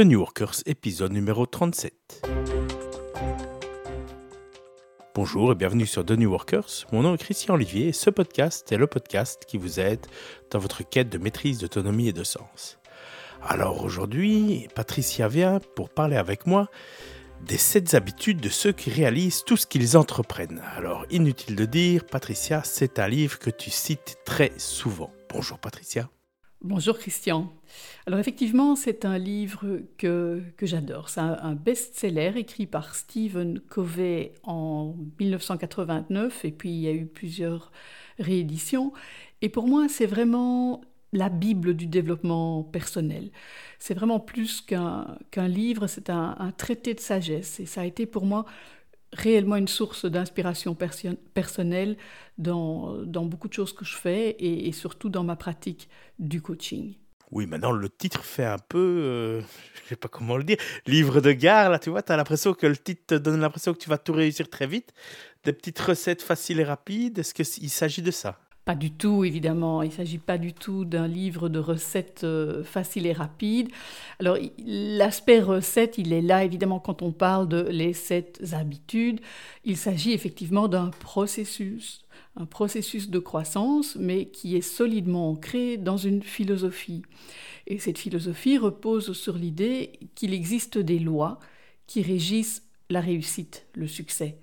The New Workers, épisode numéro 37. Bonjour et bienvenue sur The New Workers. Mon nom est Christian Olivier et ce podcast est le podcast qui vous aide dans votre quête de maîtrise, d'autonomie et de sens. Alors aujourd'hui, Patricia vient pour parler avec moi des 7 habitudes de ceux qui réalisent tout ce qu'ils entreprennent. Alors inutile de dire, Patricia, c'est un livre que tu cites très souvent. Bonjour Patricia. Bonjour Christian. Alors effectivement, c'est un livre que, que j'adore. C'est un, best-seller écrit par Stephen Covey en 1989 et puis il y a eu plusieurs rééditions. Et pour moi, c'est vraiment la Bible du développement personnel. C'est vraiment plus qu'un livre, c'est un, un, traité de sagesse. Et ça a été pour moi réellement une source d'inspiration personnelle dans, beaucoup de choses que je fais et, surtout dans ma pratique du coaching. Oui, maintenant le titre fait un peu, euh, je ne sais pas comment le dire, livre de gare, là, tu vois, tu as l'impression que le titre te donne l'impression que tu vas tout réussir très vite. Des petites recettes faciles et rapides, est-ce qu'il s'agit de ça? Pas du tout, évidemment. Il ne s'agit pas du tout d'un livre de recettes euh, faciles et rapides. Alors, l'aspect recette, il est là, évidemment, quand on parle de les sept habitudes. Il s'agit effectivement d'un processus, un processus de croissance, mais qui est solidement ancré dans une philosophie. Et cette philosophie repose sur l'idée qu'il existe des lois qui régissent la réussite, le succès.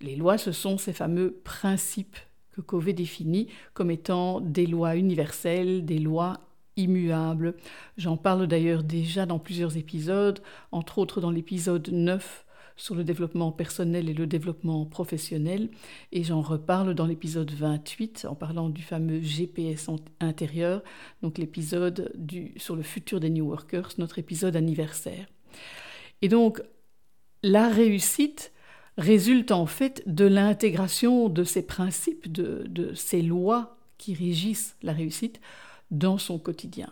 Les lois, ce sont ces fameux principes que Covey définit comme étant des lois universelles, des lois immuables. J'en parle d'ailleurs déjà dans plusieurs épisodes, entre autres dans l'épisode 9 sur le développement personnel et le développement professionnel, et j'en reparle dans l'épisode 28 en parlant du fameux GPS intérieur, donc l'épisode sur le futur des New Workers, notre épisode anniversaire. Et donc, la réussite, résulte en fait de l'intégration de ces principes, de, ces lois qui régissent la réussite dans son quotidien.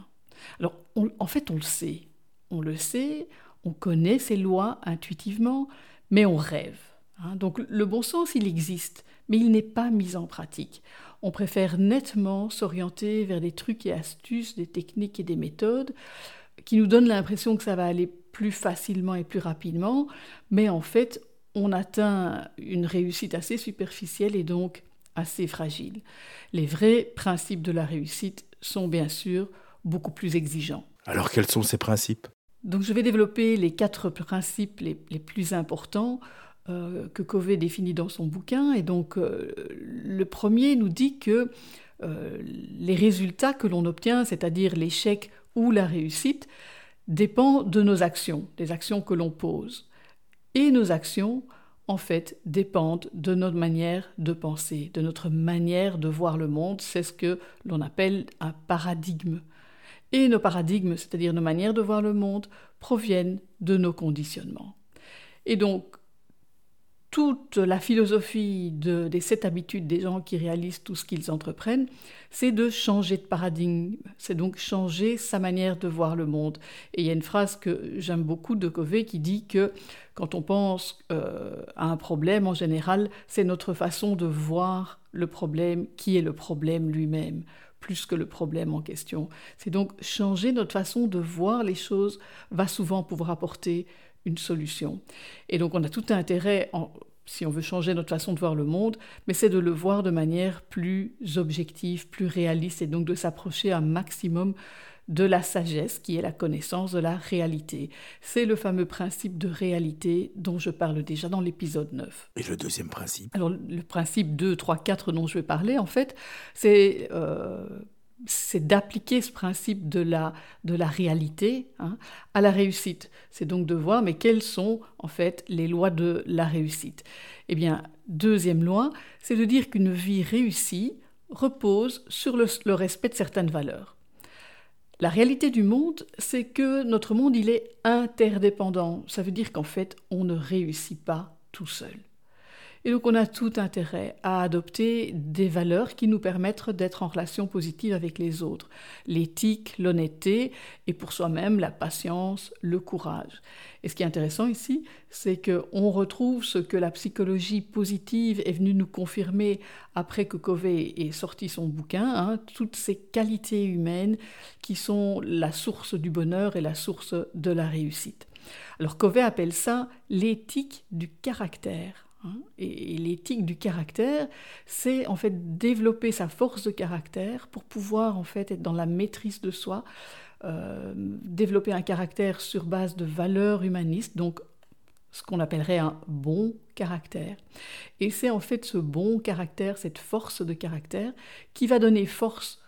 Alors, en fait, on le sait. On le sait, on connaît ces lois intuitivement, mais on rêve. Hein. Donc, le bon sens, il existe, mais il n'est pas mis en pratique. On préfère nettement s'orienter vers des trucs et astuces, des techniques et des méthodes qui nous donnent l'impression que ça va aller plus facilement et plus rapidement, mais en fait, on atteint une réussite assez superficielle et donc assez fragile. Les vrais principes de la réussite sont bien sûr beaucoup plus exigeants. Alors quels sont ces principes? Donc je vais développer les quatre principes les, plus importants euh, que Covey définit dans son bouquin. Et donc euh, le premier nous dit que euh, les résultats que l'on obtient, c'est-à-dire l'échec ou la réussite, dépendent de nos actions, des actions que l'on pose. Et nos actions, en fait, dépendent de notre manière de penser, de notre manière de voir le monde. C'est ce que l'on appelle un paradigme. Et nos paradigmes, c'est-à-dire nos manières de voir le monde, proviennent de nos conditionnements. Et donc, toute la philosophie des sept habitudes des gens qui réalisent tout ce qu'ils entreprennent, c'est de changer de paradigme, c'est donc changer sa manière de voir le monde. Et il y a une phrase que j'aime beaucoup de Covey qui dit que quand on pense euh, à un problème, en général, c'est notre façon de voir le problème qui est le problème lui-même plus que le problème en question. C'est donc changer notre façon de voir les choses va souvent pouvoir apporter une solution. Et donc on a tout intérêt, si on veut changer notre façon de voir le monde, mais c'est de le voir de manière plus objective, plus réaliste, et donc de s'approcher un maximum de la sagesse qui est la connaissance de la réalité. C'est le fameux principe de réalité dont je parle déjà dans l'épisode 9. Et le deuxième principe? Alors le principe 2, 3, 4 dont je vais parler, en fait, c'est euh, c'est d'appliquer ce principe de la, de la réalité hein, à la réussite. C'est donc de voir, mais quelles sont en fait les lois de la réussite Eh bien, deuxième loi, c'est de dire qu'une vie réussie repose sur le, le, respect de certaines valeurs. La réalité du monde, c'est que notre monde, il est interdépendant. Ça veut dire qu'en fait, on ne réussit pas tout seul. Et donc on a tout intérêt à adopter des valeurs qui nous permettent d'être en relation positive avec les autres. L'éthique, l'honnêteté et pour soi-même la patience, le courage. Et ce qui est intéressant ici, c'est qu'on retrouve ce que la psychologie positive est venue nous confirmer après que Covey ait sorti son bouquin, hein, toutes ces qualités humaines qui sont la source du bonheur et la source de la réussite. Alors Covey appelle ça l'éthique du caractère. Hein. Et, l'éthique du caractère, c'est en fait développer sa force de caractère pour pouvoir en fait être dans la maîtrise de soi, euh, développer un caractère sur base de valeurs humanistes, donc ce qu'on appellerait un bon caractère. Et c'est en fait ce bon caractère, cette force de caractère, qui va donner force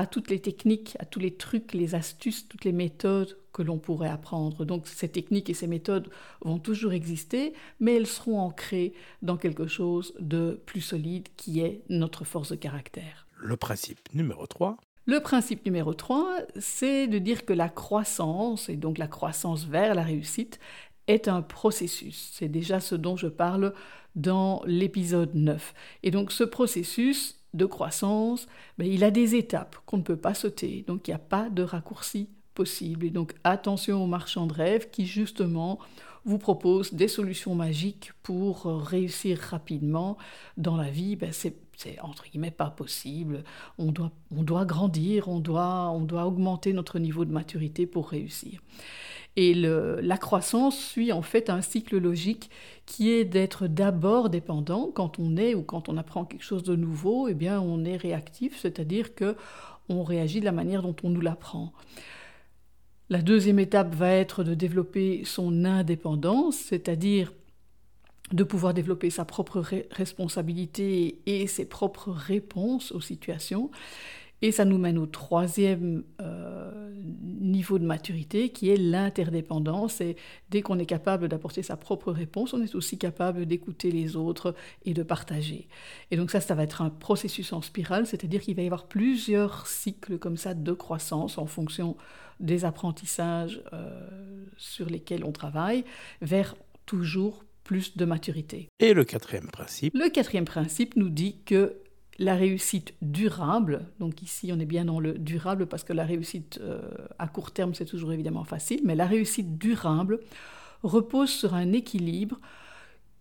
à toutes les techniques, à tous les trucs, les astuces, toutes les méthodes que l'on pourrait apprendre. Donc ces techniques et ces méthodes vont toujours exister, mais elles seront ancrées dans quelque chose de plus solide qui est notre force de caractère. Le principe numéro 3. Le principe numéro 3, c'est de dire que la croissance, et donc la croissance vers la réussite, est un processus. C'est déjà ce dont je parle dans l'épisode 9. Et donc ce processus, de croissance, mais il a des étapes qu'on ne peut pas sauter. Donc il n'y a pas de raccourci possible. Et donc attention aux marchands de rêve qui justement vous proposent des solutions magiques pour réussir rapidement dans la vie. Ben, c'est entre guillemets pas possible. On doit, on doit grandir, on doit, on doit augmenter notre niveau de maturité pour réussir. Et la croissance suit en fait un cycle logique qui est d'être d'abord dépendant quand on est ou quand on apprend quelque chose de nouveau, eh bien on est réactif, c'est-à-dire que on réagit de la manière dont on nous l'apprend. La deuxième étape va être de développer son indépendance, c'est-à-dire de pouvoir développer sa propre responsabilité et ses propres réponses aux situations. Et ça nous mène au troisième euh, niveau de maturité qui est l'interdépendance. Et dès qu'on est capable d'apporter sa propre réponse, on est aussi capable d'écouter les autres et de partager. Et donc ça, ça va être un processus en spirale, c'est-à-dire qu'il va y avoir plusieurs cycles comme ça de croissance en fonction des apprentissages euh, sur lesquels on travaille, vers toujours plus de maturité. Et le quatrième principe? Le quatrième principe nous dit que la réussite durable, donc ici on est bien dans le durable parce que la réussite euh, à court terme c'est toujours évidemment facile, mais la réussite durable repose sur un équilibre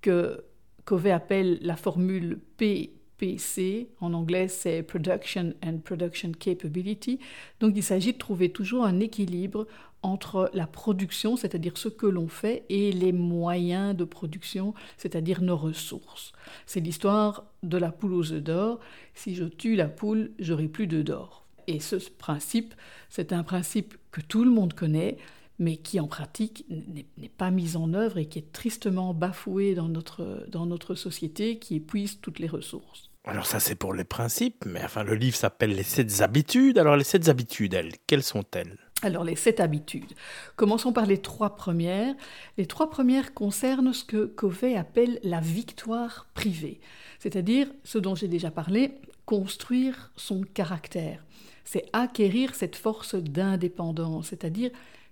que Covey appelle la formule PPC, en anglais c'est Production and Production Capability, donc il s'agit de trouver toujours un équilibre entre la production, c'est-à-dire ce que l'on fait, et les moyens de production, c'est-à-dire nos ressources. C'est l'histoire de la poule aux œufs d'or. Si je tue la poule, j'aurai plus d'œufs d'or. Et ce principe, c'est un principe que tout le monde connaît, mais qui en pratique n'est pas mis en œuvre et qui est tristement bafoué dans notre, dans notre société, qui épuise toutes les ressources. Alors ça c'est pour les principes, mais enfin le livre s'appelle Les sept habitudes. Alors les sept habitudes, elles, quelles sont-elles? Alors les sept habitudes. Commençons par les trois premières. Les trois premières concernent ce que Covey appelle la victoire privée, c'est-à-dire ce dont j'ai déjà parlé, construire son caractère. C'est acquérir cette force d'indépendance, c'est-à-dire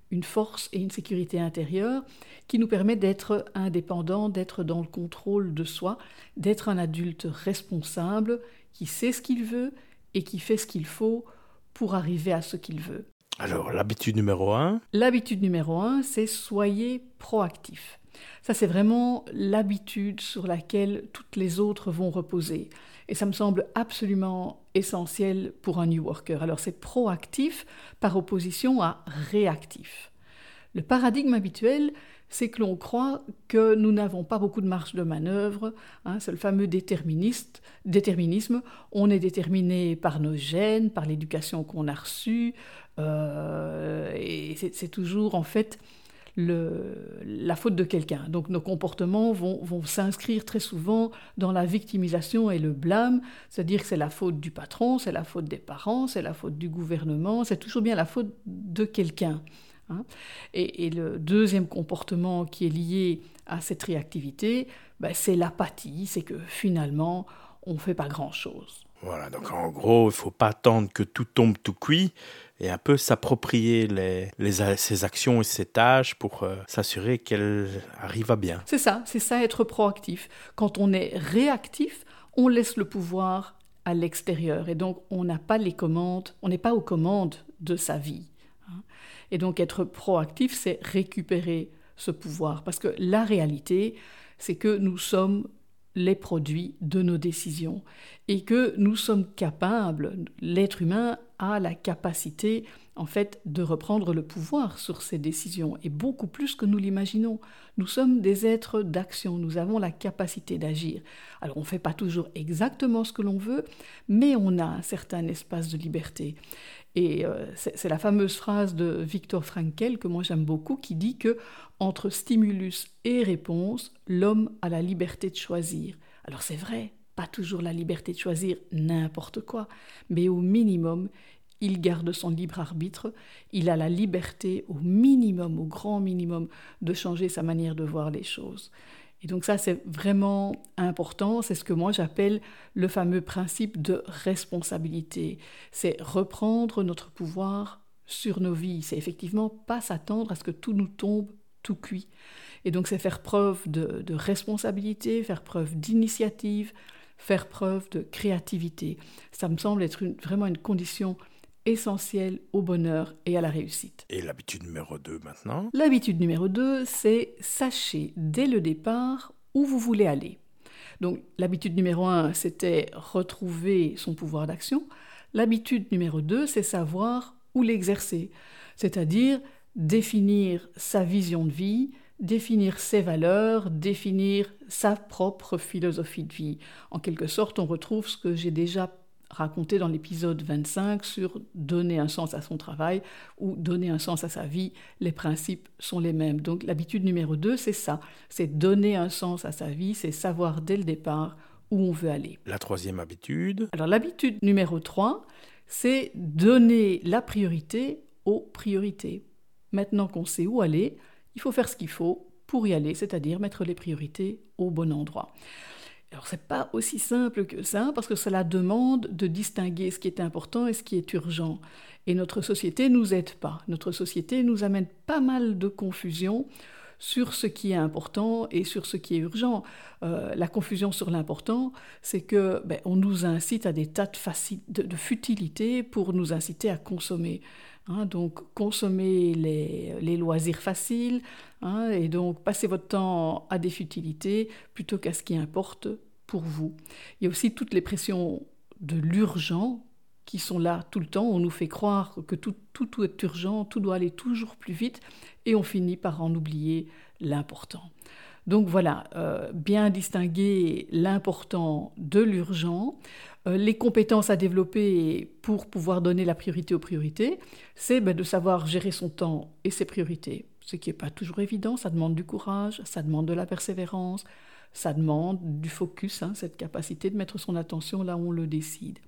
une force et une sécurité intérieure qui nous permet d'être indépendants, d'être dans le contrôle de soi, d'être un adulte responsable qui sait ce qu'il veut et qui fait ce qu'il faut pour arriver à ce qu'il veut. Alors, l'habitude numéro un? L'habitude numéro un, c'est soyez proactif. Ça, c'est vraiment l'habitude sur laquelle toutes les autres vont reposer. Et ça me semble absolument essentiel pour un New Worker. Alors, c'est proactif par opposition à réactif. Le paradigme habituel, c'est que l'on croit que nous n'avons pas beaucoup de marge de manœuvre. Hein, c'est le fameux déterministe, déterminisme. On est déterminé par nos gènes, par l'éducation qu'on a reçue. Euh, et c'est toujours en fait la faute de quelqu'un. Donc nos comportements vont, vont s'inscrire très souvent dans la victimisation et le blâme, c'est-à-dire que c'est la faute du patron, c'est la faute des parents, c'est la faute du gouvernement, c'est toujours bien la faute de quelqu'un. Hein. Et, le deuxième comportement qui est lié à cette réactivité, ben, c'est l'apathie, c'est que finalement, on ne fait pas grand-chose. Voilà, donc en gros, il ne faut pas attendre que tout tombe tout cuit et un peu s'approprier les, les, ses actions et ses tâches pour euh, s'assurer qu'elles arrivent à bien. C'est ça, c'est ça être proactif. Quand on est réactif, on laisse le pouvoir à l'extérieur et donc on n'a pas les commandes, on n'est pas aux commandes de sa vie. Hein. Et donc être proactif, c'est récupérer ce pouvoir parce que la réalité, c'est que nous sommes les produits de nos décisions et que nous sommes capables, l'être humain a la capacité en fait de reprendre le pouvoir sur ses décisions et beaucoup plus que nous l'imaginons. Nous sommes des êtres d'action, nous avons la capacité d'agir. Alors on ne fait pas toujours exactement ce que l'on veut, mais on a un certain espace de liberté. Et euh, c'est la fameuse phrase de Viktor Frankl que moi j'aime beaucoup qui dit que entre stimulus et réponse, l'homme a la liberté de choisir. Alors c'est vrai, pas toujours la liberté de choisir n'importe quoi, mais au minimum, il garde son libre arbitre, il a la liberté au minimum, au grand minimum, de changer sa manière de voir les choses. Et donc ça, c'est vraiment important. C'est ce que moi j'appelle le fameux principe de responsabilité. C'est reprendre notre pouvoir sur nos vies. C'est effectivement pas s'attendre à ce que tout nous tombe tout cuit. Et donc c'est faire preuve de, responsabilité, faire preuve d'initiative, faire preuve de créativité. Ça me semble être vraiment une condition essentiel au bonheur et à la réussite. Et l'habitude numéro 2 maintenant? L'habitude numéro 2, c'est sachez dès le départ où vous voulez aller. Donc l'habitude numéro 1, c'était retrouver son pouvoir d'action. L'habitude numéro 2, c'est savoir où l'exercer, c'est-à-dire définir sa vision de vie, définir ses valeurs, définir sa propre philosophie de vie. En quelque sorte, on retrouve ce que j'ai déjà raconté dans l'épisode 25 sur donner un sens à son travail ou donner un sens à sa vie, les principes sont les mêmes. Donc l'habitude numéro 2, c'est ça, c'est donner un sens à sa vie, c'est savoir dès le départ où on veut aller. La troisième habitude Alors l'habitude numéro 3, c'est donner la priorité aux priorités. Maintenant qu'on sait où aller, il faut faire ce qu'il faut pour y aller, c'est-à-dire mettre les priorités au bon endroit. Alors c'est pas aussi simple que ça parce que cela demande de distinguer ce qui est important et ce qui est urgent. Et notre société nous aide pas. Notre société nous amène pas mal de confusion sur ce qui est important et sur ce qui est urgent. Euh, la confusion sur l'important, c'est que ben, on nous incite à des tas de, de, futilités pour nous inciter à consommer. Hein. donc consommer les, les loisirs faciles hein, et donc passer votre temps à des futilités plutôt qu'à ce qui importe pour vous. Il y a aussi toutes les pressions de l'urgent qui sont là tout le temps. On nous fait croire que tout, tout, est urgent, tout doit aller toujours plus vite, et on finit par en oublier l'important. Donc voilà, euh, bien distinguer l'important de l'urgent, euh, les compétences à développer pour pouvoir donner la priorité aux priorités, c'est ben, de savoir gérer son temps et ses priorités, ce qui n'est pas toujours évident, ça demande du courage, ça demande de la persévérance, ça demande du focus, hein, cette capacité de mettre son attention là où on le décide.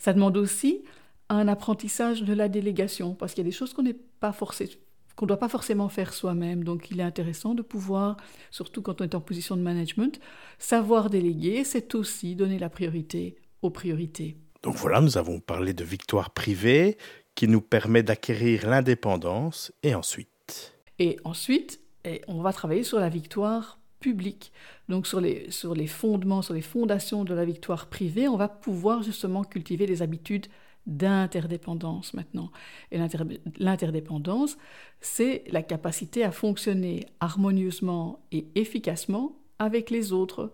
Ça demande aussi un apprentissage de la délégation, parce qu'il y a des choses qu'on n'est pas forcé, qu'on ne doit pas forcément faire soi-même. Donc il est intéressant de pouvoir, surtout quand on est en position de management, savoir déléguer, c'est aussi donner la priorité aux priorités. Donc voilà, nous avons parlé de victoire privée qui nous permet d'acquérir l'indépendance et ensuite. Et ensuite, on va travailler sur la victoire publique. Donc sur les, sur les fondements, sur les fondations de la victoire privée, on va pouvoir justement cultiver les habitudes d'interdépendance maintenant. Et l'interdépendance, c'est la capacité à fonctionner harmonieusement et efficacement avec les autres.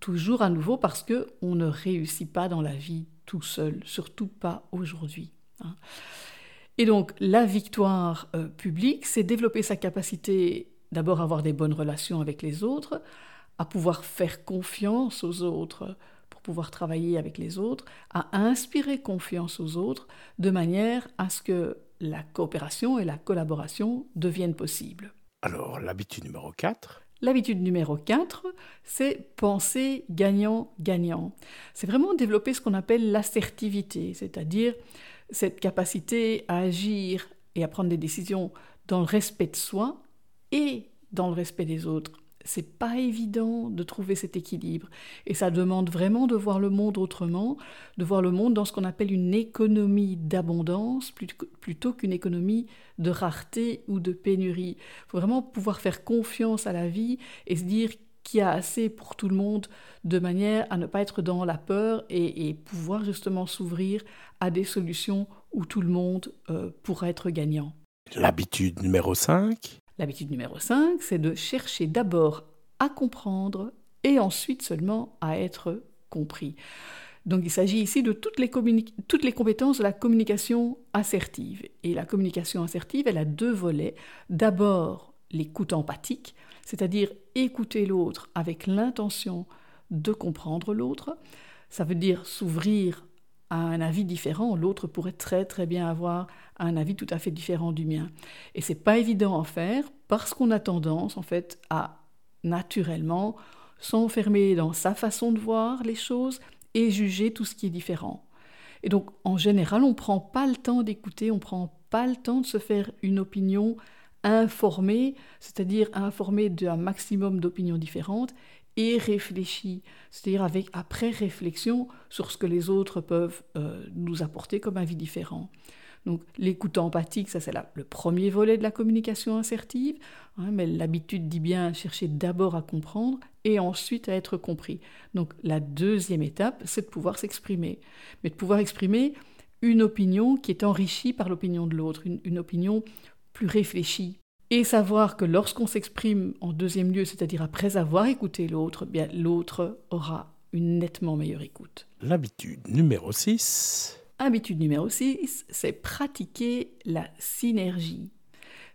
Toujours à nouveau parce que on ne réussit pas dans la vie tout seul, surtout pas aujourd'hui. Hein. Et donc la victoire euh, publique, c'est développer sa capacité d'abord avoir des bonnes relations avec les autres, à pouvoir faire confiance aux autres pour pouvoir travailler avec les autres, à inspirer confiance aux autres de manière à ce que la coopération et la collaboration deviennent possibles. Alors, l'habitude numéro 4 L'habitude numéro 4, c'est penser gagnant-gagnant. C'est vraiment développer ce qu'on appelle l'assertivité, c'est-à-dire cette capacité à agir et à prendre des décisions dans le respect de soi et dans le respect des autres. C'est pas évident de trouver cet équilibre. Et ça demande vraiment de voir le monde autrement, de voir le monde dans ce qu'on appelle une économie d'abondance plutôt qu'une économie de rareté ou de pénurie. Il faut vraiment pouvoir faire confiance à la vie et se dire qu'il y a assez pour tout le monde de manière à ne pas être dans la peur et, pouvoir justement s'ouvrir à des solutions où tout le monde euh, pourra être gagnant. L'habitude numéro 5 L'habitude numéro 5, c'est de chercher d'abord à comprendre et ensuite seulement à être compris. Donc il s'agit ici de toutes les, toutes les, compétences de la communication assertive. Et la communication assertive, elle a deux volets. D'abord l'écoute empathique, c'est-à-dire écouter l'autre avec l'intention de comprendre l'autre. Ça veut dire s'ouvrir à un avis différent, l'autre pourrait très très bien avoir un avis tout à fait différent du mien. Et c'est pas évident à faire parce qu'on a tendance en fait à naturellement s'enfermer dans sa façon de voir les choses et juger tout ce qui est différent. Et donc en général, on prend pas le temps d'écouter, on prend pas le temps de se faire une opinion informée, c'est-à-dire informée d'un maximum d'opinions différentes et réfléchi, c'est-à-dire avec après réflexion sur ce que les autres peuvent euh, nous apporter comme avis différent. Donc l'écoute empathique, ça c'est le premier volet de la communication assertive, hein, mais l'habitude dit bien chercher d'abord à comprendre et ensuite à être compris. Donc la deuxième étape, c'est de pouvoir s'exprimer, mais de pouvoir exprimer une opinion qui est enrichie par l'opinion de l'autre, une opinion plus réfléchie, et savoir que lorsqu'on s'exprime en deuxième lieu, c'est-à-dire après avoir écouté l'autre, bien l'autre aura une nettement meilleure écoute. L'habitude numéro 6. Habitude numéro 6, c'est pratiquer la synergie.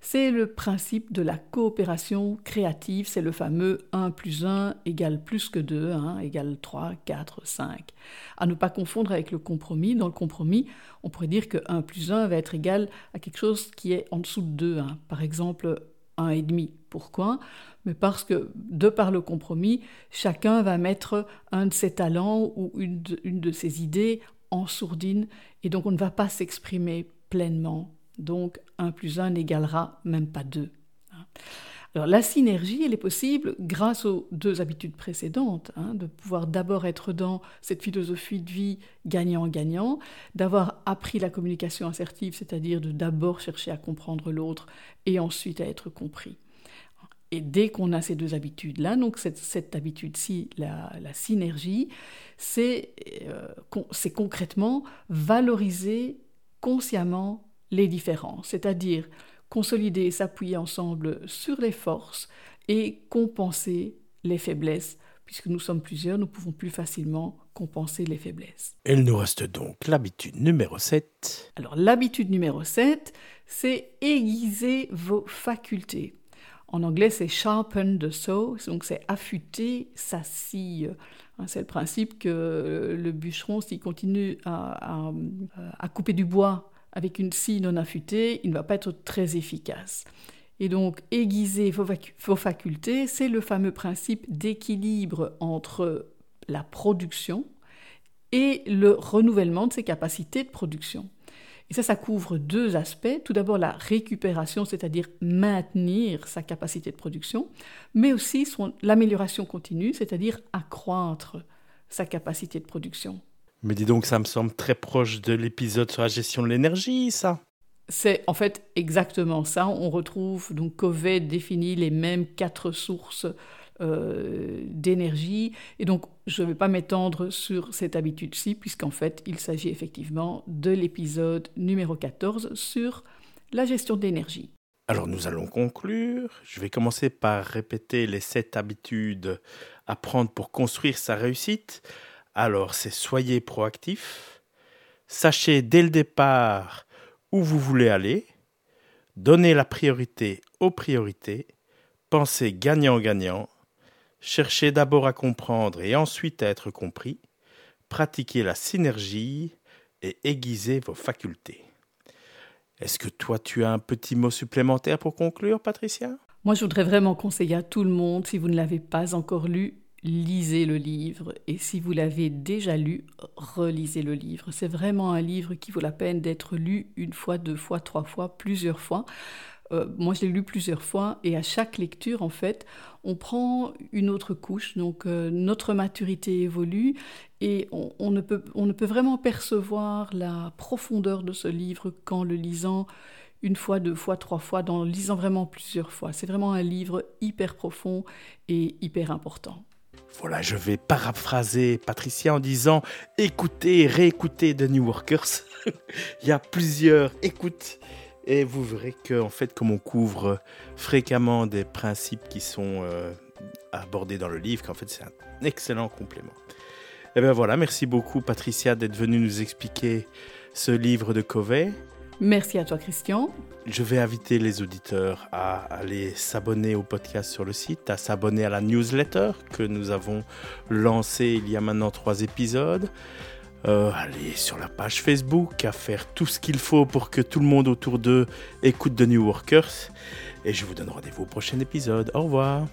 C'est le principe de la coopération créative, c'est le fameux 1 plus 1 égale plus que 2, 1 égale 3, 4, 5. À ne pas confondre avec le compromis. Dans le compromis, on pourrait dire que 1 plus 1 va être égal à quelque chose qui est en dessous de 2. Hein. Par exemple, 1,5. Pourquoi? Mais parce que, de par le compromis, chacun va mettre un de ses talents ou une une de ses idées en sourdine, et donc on ne va pas s'exprimer pleinement donc 1 plus 1 n'égalera même pas 2. Hein. Alors la synergie, elle est possible grâce aux deux habitudes précédentes, hein, de pouvoir d'abord être dans cette philosophie de vie gagnant-gagnant, d'avoir appris la communication assertive, c'est-à-dire de d'abord chercher à comprendre l'autre et ensuite à être compris. Et dès qu'on a ces deux habitudes-là, donc cette, habitude-ci, la, synergie, c'est euh, concrètement valoriser consciemment les différences, c'est-à-dire consolider et s'appuyer ensemble sur les forces et compenser les faiblesses. Puisque nous sommes plusieurs, nous pouvons plus facilement compenser les faiblesses. Il nous reste donc l'habitude numéro 7. Alors l'habitude numéro 7, c'est aiguiser vos facultés. En anglais, c'est sharpen the saw, donc c'est affûter sa scie. Hein, c'est le principe que le bûcheron, s'il continue à, à couper du bois avec une scie non affûtée, il ne va pas être très efficace. Et donc, aiguiser vos, facultés, c'est le fameux principe d'équilibre entre la production et le renouvellement de ses capacités de production. Et ça, ça couvre deux aspects. Tout d'abord, la récupération, c'est-à-dire maintenir sa capacité de production, mais aussi l'amélioration continue, c'est-à-dire accroître sa capacité de production. Mais dis donc, ça me semble très proche de l'épisode sur la gestion de l'énergie, ça. C'est en fait exactement ça. On retrouve, donc Covey définit les mêmes quatre sources euh, d'énergie. Et donc, je ne vais pas m'étendre sur cette habitude-ci, puisqu'en fait, il s'agit effectivement de l'épisode numéro 14 sur la gestion de l'énergie. Alors, nous allons conclure. Je vais commencer par répéter les sept habitudes à prendre pour construire sa réussite. Alors, c'est soyez proactif, sachez dès le départ où vous voulez aller, donnez la priorité aux priorités, pensez gagnant-gagnant, cherchez d'abord à comprendre et ensuite à être compris, pratiquez la synergie et aiguisez vos facultés. Est-ce que toi, tu as un petit mot supplémentaire pour conclure, Patricia? Moi, je voudrais vraiment conseiller à tout le monde, si vous ne l'avez pas encore lu, lisez le livre et si vous l'avez déjà lu, relisez le livre. C'est vraiment un livre qui vaut la peine d'être lu une fois, deux fois, trois fois, plusieurs fois Euh, moi, je l'ai lu plusieurs fois et à chaque lecture, en fait, on prend une autre couche. Donc, euh, notre maturité évolue et on, ne peut, on ne peut vraiment percevoir la profondeur de ce livre qu'en le lisant une fois, deux fois, trois fois, dans le lisant vraiment plusieurs fois. C'est vraiment un livre hyper profond et hyper important. Voilà, je vais paraphraser Patricia en disant écoutez, réécoutez The New Workers. Il y a plusieurs écoutes et vous verrez que, en fait, comme on couvre fréquemment des principes qui sont euh, abordés dans le livre, qu'en fait, c'est un excellent complément. Et eh bien voilà, merci beaucoup Patricia d'être venue nous expliquer ce livre de Covey. Merci à toi Christian. Je vais inviter les auditeurs à aller s'abonner au podcast sur le site, à s'abonner à la newsletter que nous avons lancée il y a maintenant trois épisodes. Euh, aller sur la page Facebook, à faire tout ce qu'il faut pour que tout le monde autour d'eux écoute The New Workers. Et je vous donne rendez-vous au prochain épisode. Au revoir.